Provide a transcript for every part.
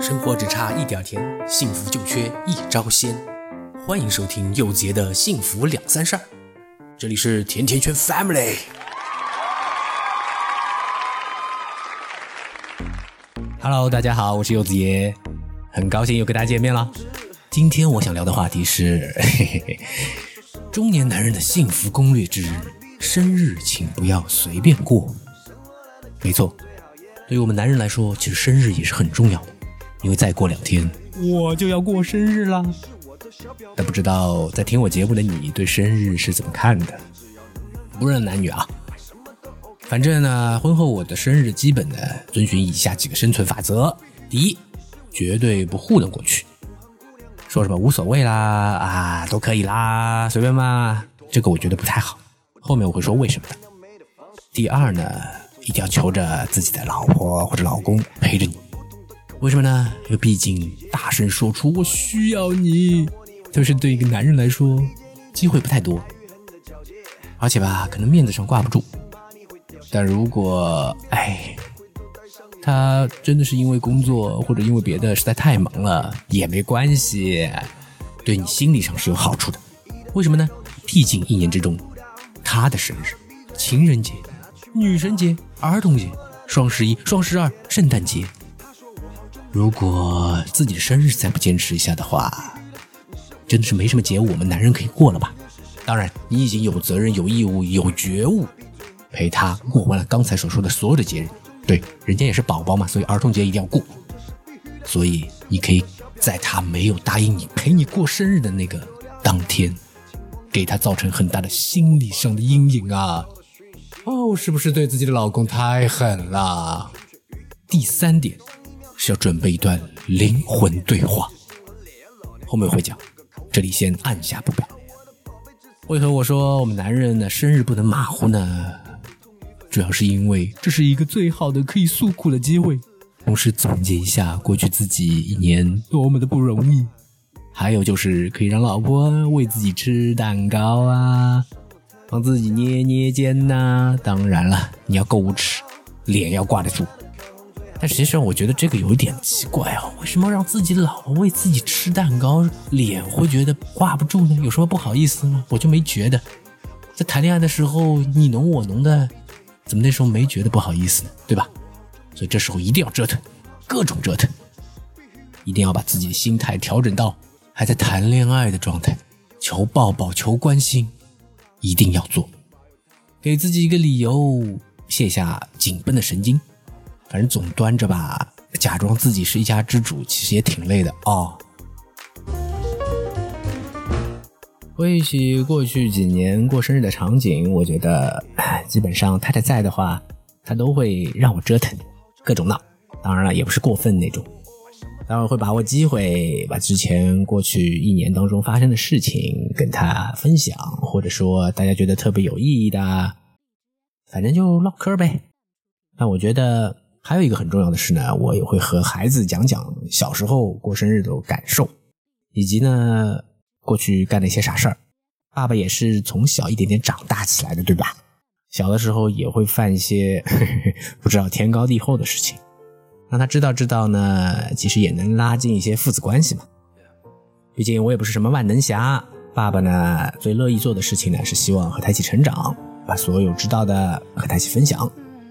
生活只差一点甜，幸福就缺一招鲜。欢迎收听佑杰的幸福两三事儿，这里是甜甜圈 Family。Hello，大家好，我是柚子爷，很高兴又跟大家见面了。今天我想聊的话题是嘿嘿嘿中年男人的幸福攻略之生日，请不要随便过。没错，对于我们男人来说，其实生日也是很重要的。因为再过两天我就要过生日啦。但不知道在听我节目的你对生日是怎么看的？无论男女啊，反正呢，婚后我的生日基本呢遵循以下几个生存法则：第一，绝对不糊弄过去，说什么无所谓啦啊都可以啦，随便嘛，这个我觉得不太好。后面我会说为什么的。第二呢，一定要求着自己的老婆或者老公陪着你。为什么呢？因为毕竟大声说出“我需要你”，特别是对一个男人来说，机会不太多，而且吧，可能面子上挂不住。但如果哎，他真的是因为工作或者因为别的实在太忙了，也没关系，对你心理上是有好处的。为什么呢？毕竟一年之中，他的生日、情人节、女神节、儿童节、双十一、双十二、圣诞节。如果自己的生日再不坚持一下的话，真的是没什么节我们男人可以过了吧？当然，你已经有责任、有义务、有觉悟，陪他过完了刚才所说的所有的节日。对，人家也是宝宝嘛，所以儿童节一定要过。所以，你可以在他没有答应你陪你过生日的那个当天，给他造成很大的心理上的阴影啊！哦，是不是对自己的老公太狠了？第三点。是要准备一段灵魂对话，后面会讲，这里先按下不表。为何我说我们男人呢生日不能马虎呢？主要是因为这是一个最好的可以诉苦的机会，同时总结一下过去自己一年多么的不容易，还有就是可以让老婆喂自己吃蛋糕啊，帮自己捏捏肩呐。当然了，你要够无耻，脸要挂得住。但实际上，我觉得这个有点奇怪啊，为什么让自己老婆为自己吃蛋糕，脸会觉得挂不住呢？有什么不好意思吗？我就没觉得，在谈恋爱的时候你侬我侬的，怎么那时候没觉得不好意思呢？对吧？所以这时候一定要折腾，各种折腾，一定要把自己的心态调整到还在谈恋爱的状态，求抱抱，求关心，一定要做，给自己一个理由，卸下紧绷的神经。反正总端着吧，假装自己是一家之主，其实也挺累的哦。回忆起过去几年过生日的场景，我觉得基本上太太在的话，她都会让我折腾，各种闹。当然了，也不是过分那种。当然会把握机会，把之前过去一年当中发生的事情跟她分享，或者说大家觉得特别有意义的，反正就唠嗑呗。那我觉得。还有一个很重要的是呢，我也会和孩子讲讲小时候过生日的感受，以及呢过去干了一些啥事儿。爸爸也是从小一点点长大起来的，对吧？小的时候也会犯一些 不知道天高地厚的事情，让他知道知道呢，其实也能拉近一些父子关系嘛。毕竟我也不是什么万能侠，爸爸呢最乐意做的事情呢是希望和他一起成长，把所有知道的和他一起分享，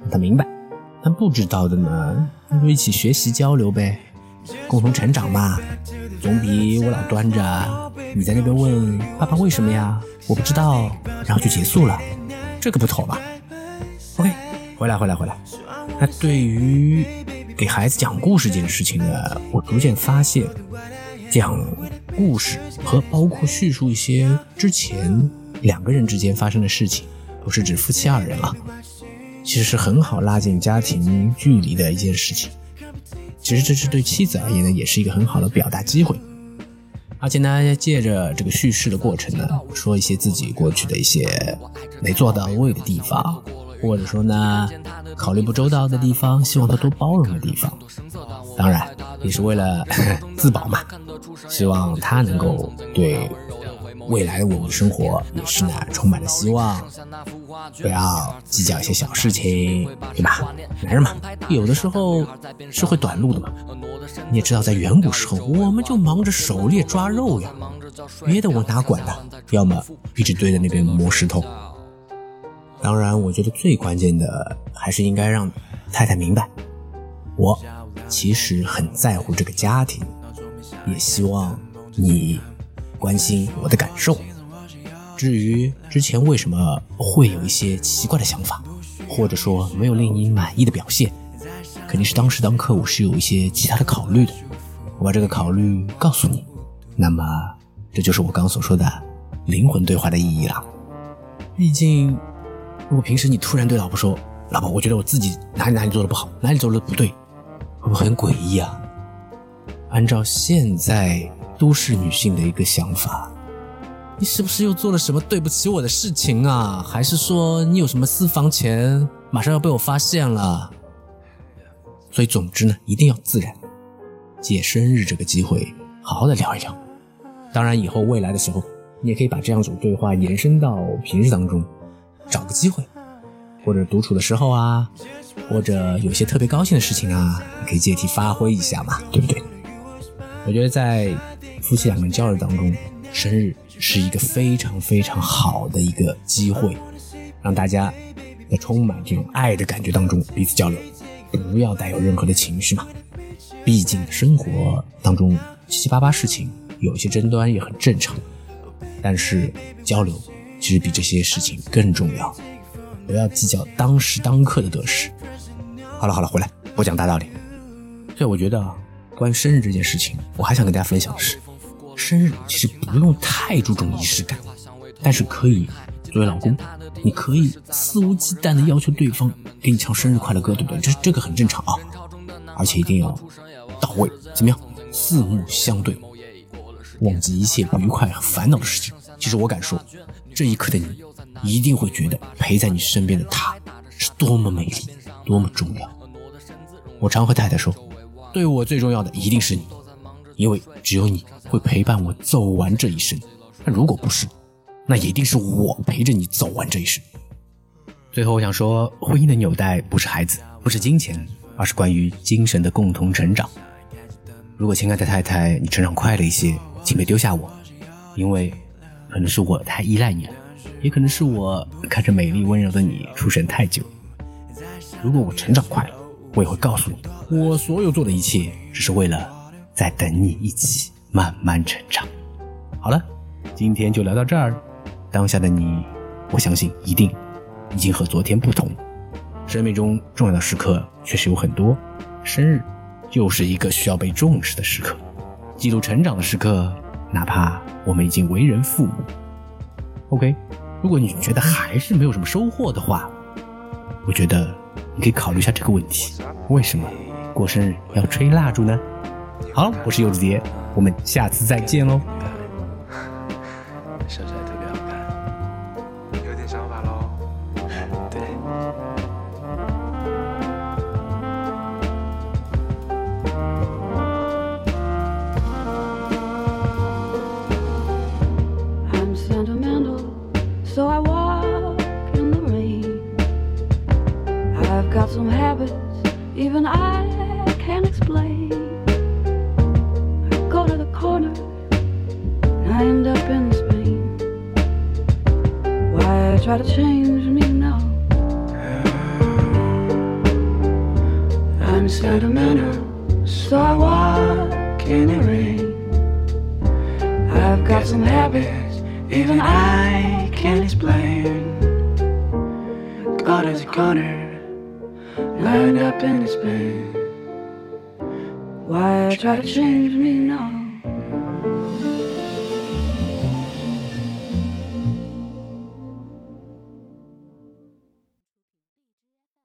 让他明白。但不知道的呢，那就一起学习交流呗，共同成长嘛，总比我老端着你在那边问爸爸为什么呀，我不知道，然后就结束了，这个不妥吧？OK，回来回来回来。那对于给孩子讲故事这件事情呢，我逐渐发现，讲故事和包括叙述一些之前两个人之间发生的事情，不是指夫妻二人了。其实是很好拉近家庭距离的一件事情。其实这是对妻子而言呢，也是一个很好的表达机会。而且呢，要借着这个叙事的过程呢，说一些自己过去的一些没做到位的地方，或者说呢，考虑不周到的地方，希望他多包容的地方。当然，也是为了 自保嘛，希望他能够对未来的我们的生活也是呢，充满了希望。不要计较一些小事情，对吧？男人嘛，有的时候是会短路的嘛。你也知道，在远古时候，我们就忙着狩猎抓肉呀，别的我哪管呢？要么一直堆在那边磨石头。当然，我觉得最关键的还是应该让太太明白，我其实很在乎这个家庭，也希望你关心我的感受。至于之前为什么会有一些奇怪的想法，或者说没有令你满意的表现，肯定是当时当刻我是有一些其他的考虑的。我把这个考虑告诉你，那么这就是我刚所说的灵魂对话的意义了。毕竟。如果平时你突然对老婆说：“老婆，我觉得我自己哪里哪里做的不好，哪里做的不对，会不会很诡异啊？”按照现在都市女性的一个想法，你是不是又做了什么对不起我的事情啊？还是说你有什么私房钱，马上要被我发现了？所以，总之呢，一定要自然，借生日这个机会好好的聊一聊。当然，以后未来的时候，你也可以把这样一种对话延伸到平日当中。找个机会，或者独处的时候啊，或者有些特别高兴的事情啊，可以借题发挥一下嘛，对不对？我觉得在夫妻两个人交流当中，生日是一个非常非常好的一个机会，让大家在充满这种爱的感觉当中彼此交流，不要带有任何的情绪嘛。毕竟生活当中七七八八事情，有一些争端也很正常，但是交流。其实比这些事情更重要，不要计较当时当刻的得失。好了好了，回来不讲大道理。所以我觉得关于生日这件事情，我还想跟大家分享的是，生日其实不用太注重仪式感，但是可以作为老公，你可以肆无忌惮的要求对方给你唱生日快乐歌，对不对？这这个很正常啊，而且一定要到位，怎么样？四目相对，忘记一切不愉快和烦恼的事情。其实我敢说。这一刻的你，一定会觉得陪在你身边的他是多么美丽，多么重要。我常和太太说，对我最重要的一定是你，因为只有你会陪伴我走完这一生。那如果不是，那一定是我陪着你走完这一生。最后，我想说，婚姻的纽带不是孩子，不是金钱，而是关于精神的共同成长。如果亲爱的太太，你成长快了一些，请别丢下我，因为。可能是我太依赖你了，也可能是我看着美丽温柔的你出神太久。如果我成长快了，我也会告诉你，我所有做的一切只是为了在等你一起慢慢成长。好了，今天就聊到这儿。当下的你，我相信一定已经和昨天不同。生命中重要的时刻确实有很多，生日又是一个需要被重视的时刻，记录成长的时刻。哪怕我们已经为人父母，OK，如果你觉得还是没有什么收获的话，我觉得你可以考虑一下这个问题：为什么过生日要吹蜡烛呢？好，我是柚子蝶，我们下次再见喽。Try to change me now. I'm sentimental, so I walk in the rain. I've got some habits, even I can't explain. God is a gunner, lined up in his pain. Why try to change me now?